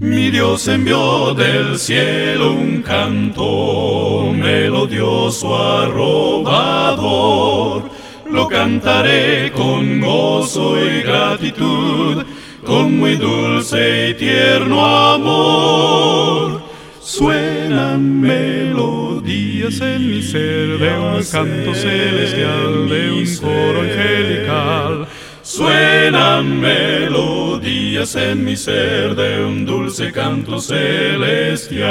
Mi Dios envió del cielo un canto melodioso arrobador. Lo cantaré con gozo y gratitud, con muy dulce y tierno amor. Suenan melodías en mi ser de un canto celestial, de un coro angelical. Suenan melodías en mi ser de un dulce canto celestial.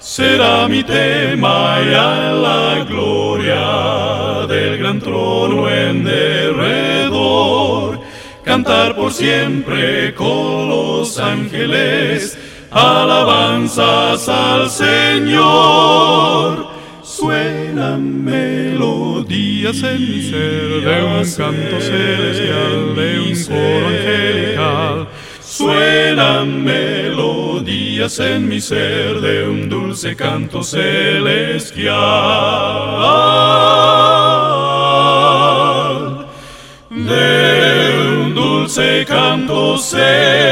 Será mi tema ya la gloria del gran trono en derredor. Cantar por siempre con los ángeles, alabanzas al Señor. Suenan melodías en mi ser de un canto celestial, de un. Suenan melodías en mi ser de un dulce canto celestial. De un dulce canto celestial.